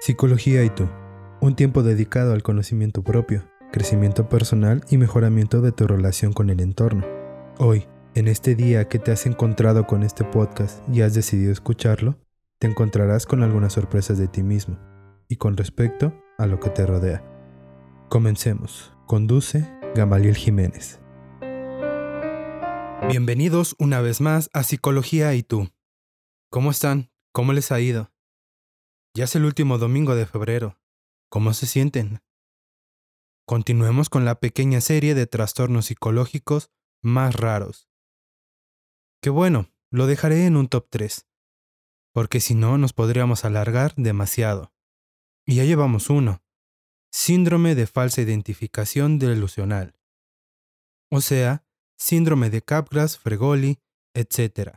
Psicología y tú. Un tiempo dedicado al conocimiento propio, crecimiento personal y mejoramiento de tu relación con el entorno. Hoy, en este día que te has encontrado con este podcast y has decidido escucharlo, te encontrarás con algunas sorpresas de ti mismo y con respecto a lo que te rodea. Comencemos. Conduce Gamaliel Jiménez. Bienvenidos una vez más a Psicología y tú. ¿Cómo están? ¿Cómo les ha ido? Ya es el último domingo de febrero. ¿Cómo se sienten? Continuemos con la pequeña serie de trastornos psicológicos más raros. Que bueno, lo dejaré en un top 3, porque si no nos podríamos alargar demasiado. Y ya llevamos uno. Síndrome de falsa identificación delusional. O sea, síndrome de Capgras, Fregoli, etc.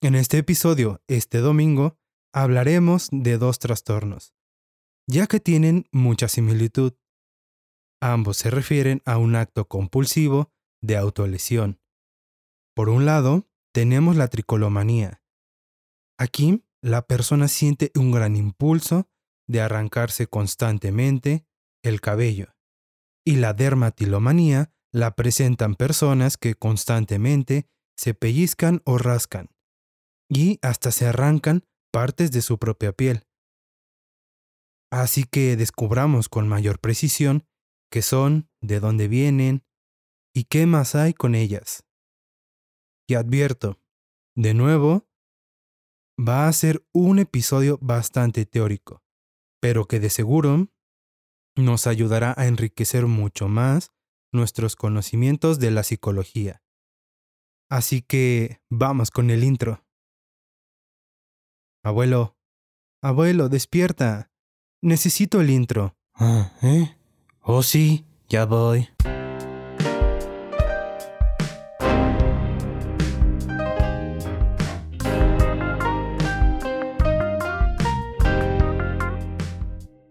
En este episodio, este domingo, hablaremos de dos trastornos, ya que tienen mucha similitud. Ambos se refieren a un acto compulsivo de autolesión. Por un lado, tenemos la tricolomanía. Aquí, la persona siente un gran impulso de arrancarse constantemente el cabello. Y la dermatilomanía la presentan personas que constantemente se pellizcan o rascan y hasta se arrancan partes de su propia piel. Así que descubramos con mayor precisión qué son, de dónde vienen y qué más hay con ellas. Y advierto, de nuevo, va a ser un episodio bastante teórico, pero que de seguro nos ayudará a enriquecer mucho más nuestros conocimientos de la psicología. Así que vamos con el intro. Abuelo, abuelo, despierta. Necesito el intro. Ah, ¿eh? Oh, sí, ya voy.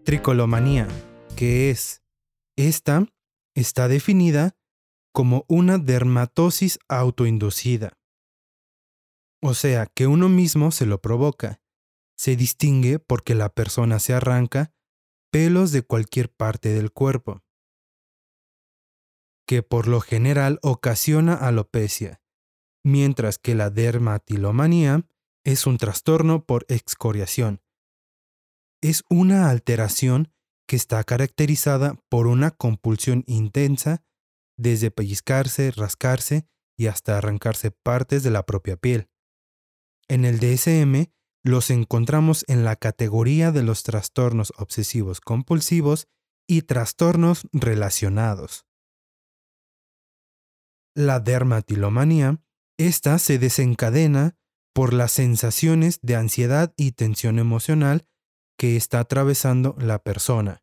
Tricolomanía, ¿qué es? Esta está definida como una dermatosis autoinducida. O sea, que uno mismo se lo provoca se distingue porque la persona se arranca pelos de cualquier parte del cuerpo, que por lo general ocasiona alopecia, mientras que la dermatilomanía es un trastorno por excoriación. Es una alteración que está caracterizada por una compulsión intensa desde pellizcarse, rascarse y hasta arrancarse partes de la propia piel. En el DSM los encontramos en la categoría de los trastornos obsesivos compulsivos y trastornos relacionados. La dermatilomanía, esta se desencadena por las sensaciones de ansiedad y tensión emocional que está atravesando la persona.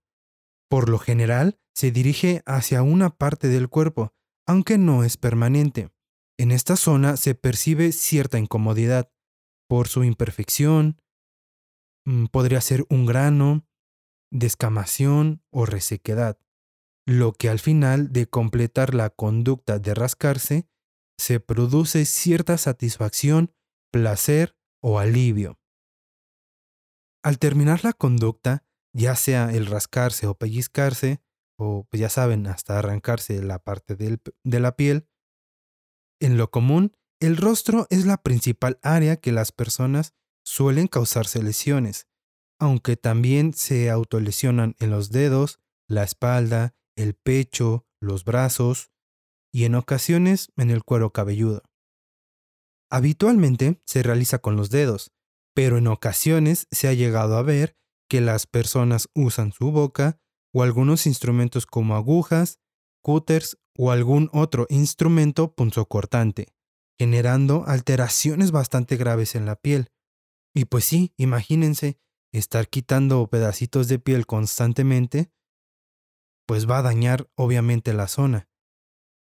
Por lo general, se dirige hacia una parte del cuerpo, aunque no es permanente. En esta zona se percibe cierta incomodidad, por su imperfección, mm, podría ser un grano, descamación o resequedad, lo que al final de completar la conducta de rascarse, se produce cierta satisfacción, placer o alivio. Al terminar la conducta, ya sea el rascarse o pellizcarse, o pues ya saben, hasta arrancarse la parte de la piel, en lo común el rostro es la principal área que las personas suelen causarse lesiones, aunque también se autolesionan en los dedos, la espalda, el pecho, los brazos y en ocasiones en el cuero cabelludo. Habitualmente se realiza con los dedos, pero en ocasiones se ha llegado a ver que las personas usan su boca o algunos instrumentos como agujas, cúters o algún otro instrumento punzocortante generando alteraciones bastante graves en la piel. Y pues sí, imagínense, estar quitando pedacitos de piel constantemente, pues va a dañar obviamente la zona.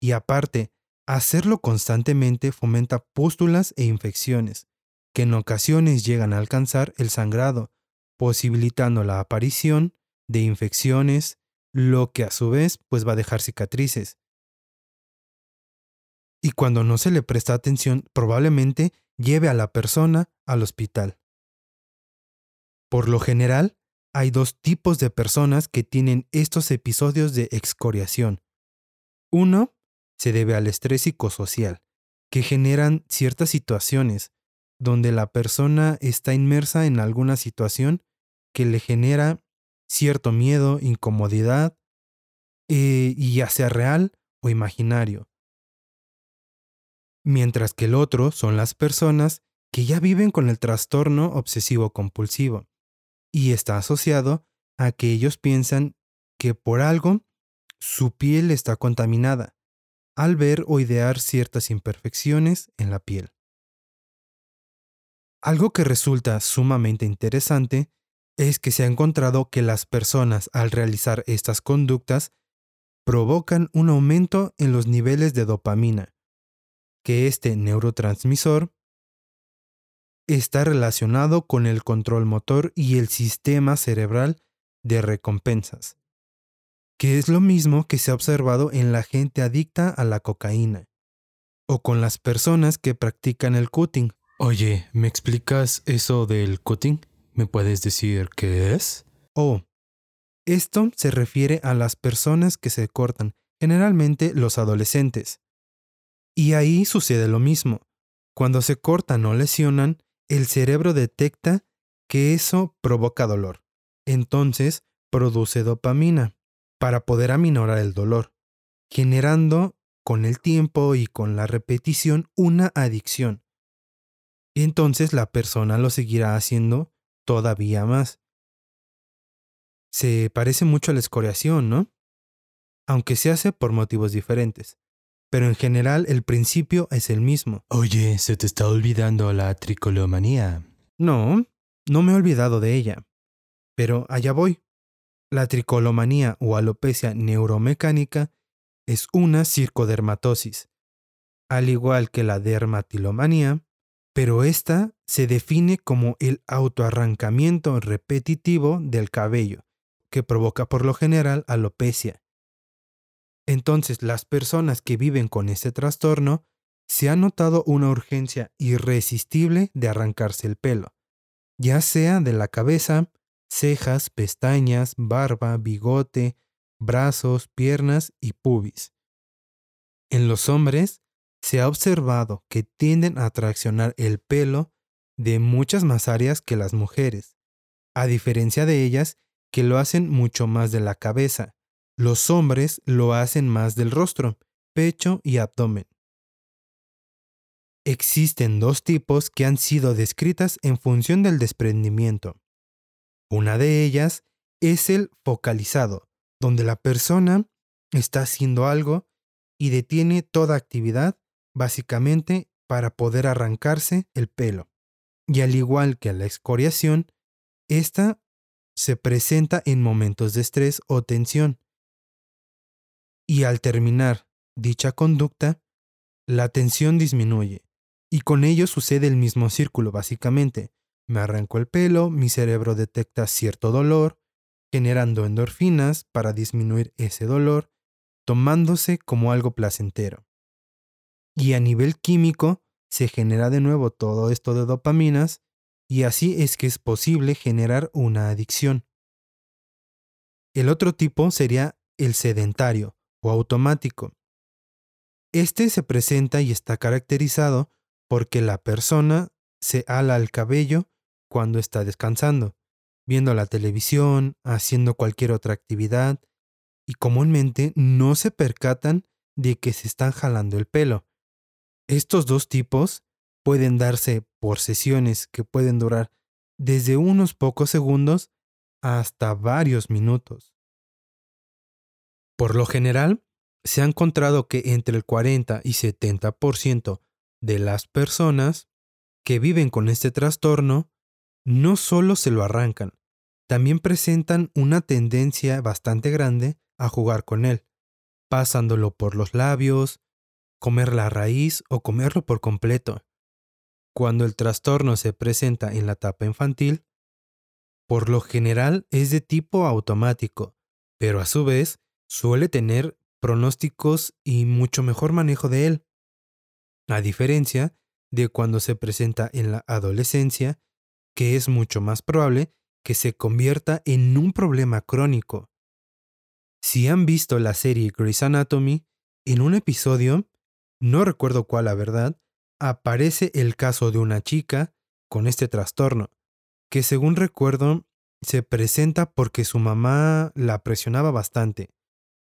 Y aparte, hacerlo constantemente fomenta pústulas e infecciones, que en ocasiones llegan a alcanzar el sangrado, posibilitando la aparición de infecciones, lo que a su vez pues va a dejar cicatrices, y cuando no se le presta atención probablemente lleve a la persona al hospital. Por lo general, hay dos tipos de personas que tienen estos episodios de excoriación. Uno se debe al estrés psicosocial, que generan ciertas situaciones donde la persona está inmersa en alguna situación que le genera cierto miedo, incomodidad, eh, y ya sea real o imaginario. Mientras que el otro son las personas que ya viven con el trastorno obsesivo compulsivo, y está asociado a que ellos piensan que por algo su piel está contaminada, al ver o idear ciertas imperfecciones en la piel. Algo que resulta sumamente interesante es que se ha encontrado que las personas al realizar estas conductas provocan un aumento en los niveles de dopamina, que este neurotransmisor está relacionado con el control motor y el sistema cerebral de recompensas, que es lo mismo que se ha observado en la gente adicta a la cocaína, o con las personas que practican el cutting. Oye, ¿me explicas eso del cutting? ¿Me puedes decir qué es? Oh, esto se refiere a las personas que se cortan, generalmente los adolescentes. Y ahí sucede lo mismo. Cuando se cortan o lesionan, el cerebro detecta que eso provoca dolor. Entonces, produce dopamina para poder aminorar el dolor, generando con el tiempo y con la repetición una adicción. Y entonces la persona lo seguirá haciendo todavía más. Se parece mucho a la escoriación, ¿no? Aunque se hace por motivos diferentes. Pero en general el principio es el mismo. Oye, se te está olvidando la tricolomanía. No, no me he olvidado de ella. Pero allá voy. La tricolomanía o alopecia neuromecánica es una circodermatosis, al igual que la dermatilomanía, pero esta se define como el autoarrancamiento repetitivo del cabello, que provoca por lo general alopecia. Entonces, las personas que viven con este trastorno se ha notado una urgencia irresistible de arrancarse el pelo, ya sea de la cabeza, cejas, pestañas, barba, bigote, brazos, piernas y pubis. En los hombres, se ha observado que tienden a traccionar el pelo de muchas más áreas que las mujeres, a diferencia de ellas que lo hacen mucho más de la cabeza. Los hombres lo hacen más del rostro, pecho y abdomen. Existen dos tipos que han sido descritas en función del desprendimiento. Una de ellas es el focalizado, donde la persona está haciendo algo y detiene toda actividad básicamente para poder arrancarse el pelo. Y al igual que la excoriación, esta se presenta en momentos de estrés o tensión. Y al terminar dicha conducta, la tensión disminuye. Y con ello sucede el mismo círculo, básicamente. Me arranco el pelo, mi cerebro detecta cierto dolor, generando endorfinas para disminuir ese dolor, tomándose como algo placentero. Y a nivel químico se genera de nuevo todo esto de dopaminas y así es que es posible generar una adicción. El otro tipo sería el sedentario o automático. Este se presenta y está caracterizado porque la persona se ala el cabello cuando está descansando, viendo la televisión, haciendo cualquier otra actividad, y comúnmente no se percatan de que se están jalando el pelo, estos dos tipos pueden darse por sesiones que pueden durar desde unos pocos segundos hasta varios minutos. Por lo general, se ha encontrado que entre el 40 y 70% de las personas que viven con este trastorno no solo se lo arrancan, también presentan una tendencia bastante grande a jugar con él, pasándolo por los labios, comer la raíz o comerlo por completo. Cuando el trastorno se presenta en la etapa infantil, por lo general es de tipo automático, pero a su vez suele tener pronósticos y mucho mejor manejo de él. A diferencia de cuando se presenta en la adolescencia, que es mucho más probable que se convierta en un problema crónico. Si han visto la serie Grey's Anatomy, en un episodio, no recuerdo cuál la verdad, aparece el caso de una chica con este trastorno, que según recuerdo se presenta porque su mamá la presionaba bastante,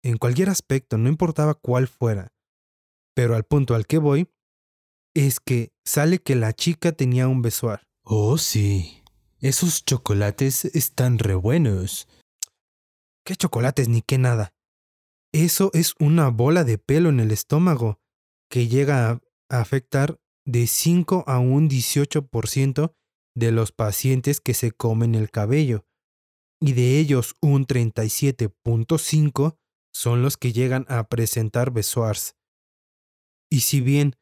en cualquier aspecto, no importaba cuál fuera. Pero al punto al que voy es que sale que la chica tenía un besoar. Oh, sí. Esos chocolates están re buenos. ¿Qué chocolates ni qué nada? Eso es una bola de pelo en el estómago que llega a afectar de 5 a un 18% de los pacientes que se comen el cabello, y de ellos un 37.5 son los que llegan a presentar besoars. Y si bien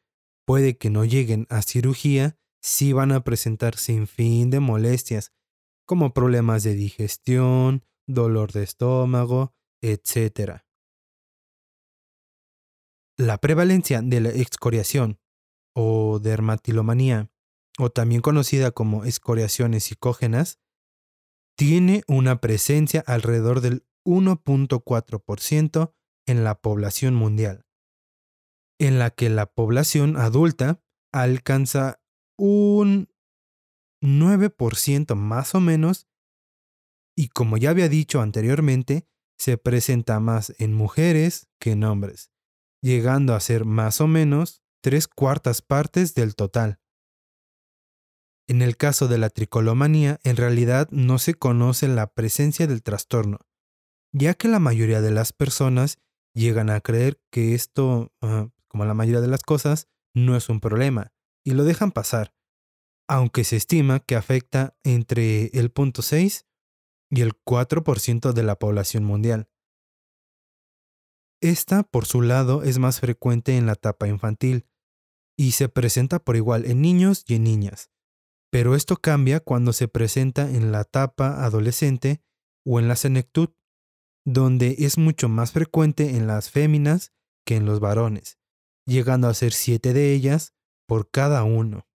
puede que no lleguen a cirugía, sí van a presentar sin fin de molestias, como problemas de digestión, dolor de estómago, etc. La prevalencia de la excoriación o dermatilomanía, o también conocida como escoriaciones psicógenas, tiene una presencia alrededor del 1.4% en la población mundial, en la que la población adulta alcanza un 9% más o menos y como ya había dicho anteriormente, se presenta más en mujeres que en hombres, llegando a ser más o menos tres cuartas partes del total. En el caso de la tricolomanía, en realidad no se conoce la presencia del trastorno, ya que la mayoría de las personas llegan a creer que esto, ah, como la mayoría de las cosas, no es un problema, y lo dejan pasar, aunque se estima que afecta entre el 0.6 y el 4% de la población mundial. Esta, por su lado, es más frecuente en la etapa infantil y se presenta por igual en niños y en niñas, pero esto cambia cuando se presenta en la etapa adolescente o en la senectud, donde es mucho más frecuente en las féminas que en los varones, llegando a ser siete de ellas por cada uno.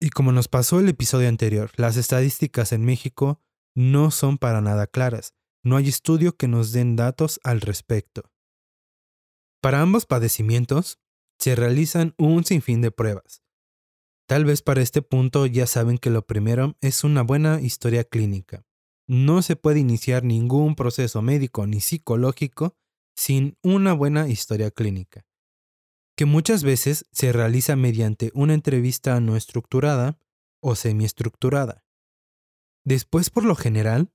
Y como nos pasó el episodio anterior, las estadísticas en México no son para nada claras, no hay estudio que nos den datos al respecto. Para ambos padecimientos, se realizan un sinfín de pruebas. Tal vez para este punto ya saben que lo primero es una buena historia clínica. No se puede iniciar ningún proceso médico ni psicológico sin una buena historia clínica, que muchas veces se realiza mediante una entrevista no estructurada o semiestructurada. Después, por lo general,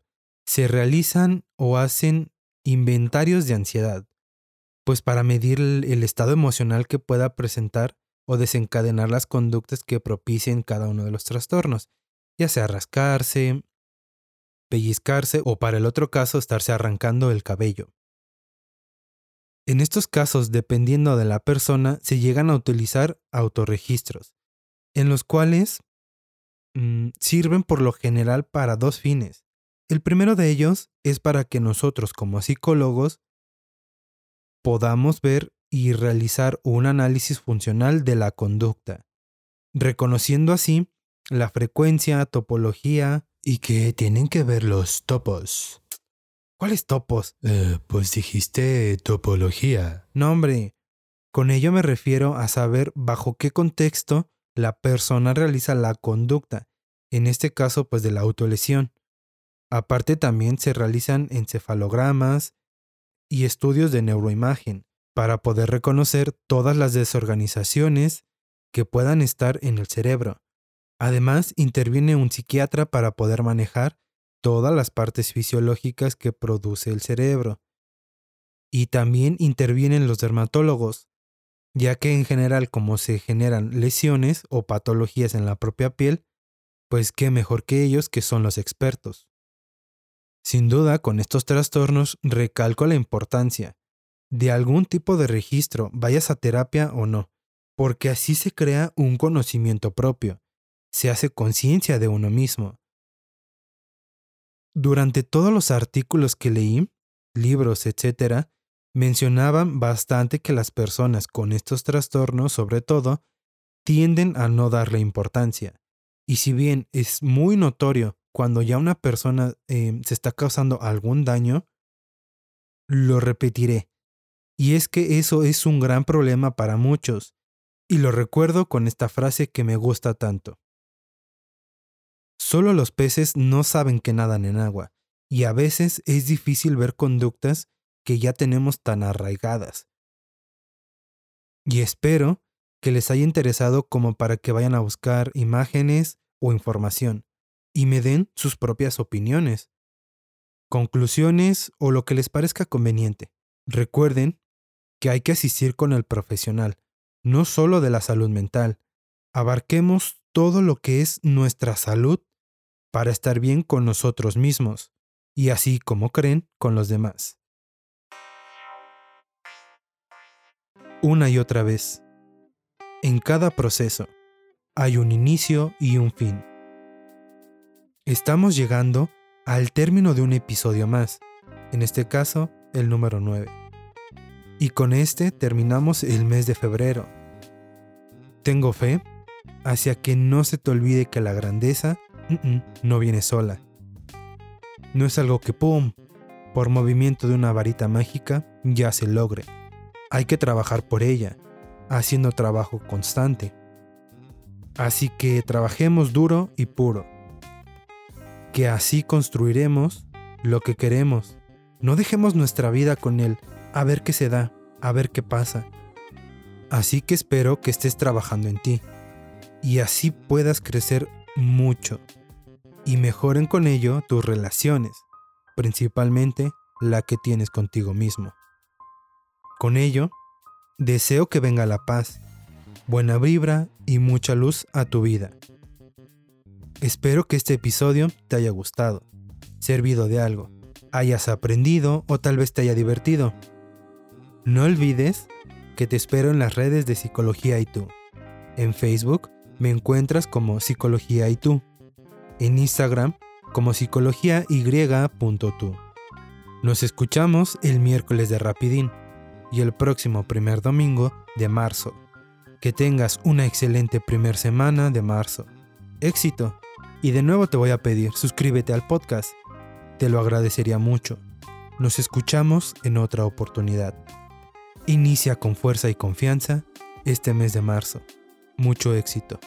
se realizan o hacen inventarios de ansiedad, pues para medir el, estado emocional que pueda presentar o desencadenar las conductas que propicien cada uno de los trastornos, ya sea rascarse, pellizcarse o para el otro caso estarse arrancando el cabello. En estos casos, dependiendo de la persona, se llegan a utilizar autorregistros, en los cuales mm, sirven por lo general para dos fines. El primero de ellos es para que nosotros como psicólogos podamos ver y realizar un análisis funcional de la conducta, reconociendo así la frecuencia, topología y qué tienen que ver los topos. ¿Cuáles topos? Eh, pues dijiste topología. No, hombre. Con ello me refiero a saber bajo qué contexto la persona realiza la conducta, en este caso pues de la autolesión. Aparte también se realizan encefalogramas, y estudios de neuroimagen para poder reconocer todas las desorganizaciones que puedan estar en el cerebro. Además, interviene un psiquiatra para poder manejar todas las partes fisiológicas que produce el cerebro. Y también intervienen los dermatólogos, ya que en general como se generan lesiones o patologías en la propia piel, pues qué mejor que ellos que son los expertos. Sin duda, con estos trastornos recalco la importancia de algún tipo de registro, vayas a terapia o no, porque así se crea un conocimiento propio, se hace conciencia de uno mismo. Durante todos los artículos que leí, libros, etc., mencionaban bastante que las personas con estos trastornos, sobre todo, tienden a no darle importancia. Y si bien es muy notorio cuando ya una persona em, se está causando algún daño, lo repetiré. Y es que eso es un gran problema para muchos. Y lo recuerdo con esta frase que me gusta tanto. Solo los peces no saben que nadan en agua, y a veces es difícil ver conductas que ya tenemos tan arraigadas. Y espero que les haya interesado como para que vayan a buscar imágenes o información y me den sus propias opiniones, conclusiones o lo que les parezca conveniente. Recuerden que hay que asistir con el profesional, no solo de la salud mental. Abarquemos todo lo que es nuestra salud para estar bien con nosotros mismos y así como creen con los demás. Una y otra vez. En cada proceso hay un inicio y un fin. Estamos llegando al término de un episodio más, en este caso el número 9. Y con este terminamos el mes de febrero. Tengo fe hacia que no se te olvide que la grandeza no viene sola. No es algo que, ¡pum!, por movimiento de una varita mágica ya se logre. Hay que trabajar por ella, haciendo trabajo constante. Así que trabajemos duro y puro que así construiremos lo que queremos. No dejemos nuestra vida con él, a ver qué se da, a ver qué pasa. Así que espero que estés trabajando en ti y así puedas crecer mucho y mejoren con ello tus relaciones, principalmente la que tienes contigo mismo. Con ello, deseo que venga la paz, buena vibra y mucha luz a tu vida. Espero que este episodio te haya gustado, servido de algo, hayas aprendido o tal vez te haya divertido. No olvides que te espero en las redes de Psicología y tú. En Facebook me encuentras como Psicología y tú. En Instagram como psicología y.tú. Nos escuchamos el miércoles de Rapidín y el próximo primer domingo de marzo. Que tengas una excelente primer semana de marzo. Éxito. Y de nuevo te voy a pedir, suscríbete al podcast. Te lo agradecería mucho. Nos escuchamos en otra oportunidad. Inicia con fuerza y confianza este mes de marzo. Mucho éxito.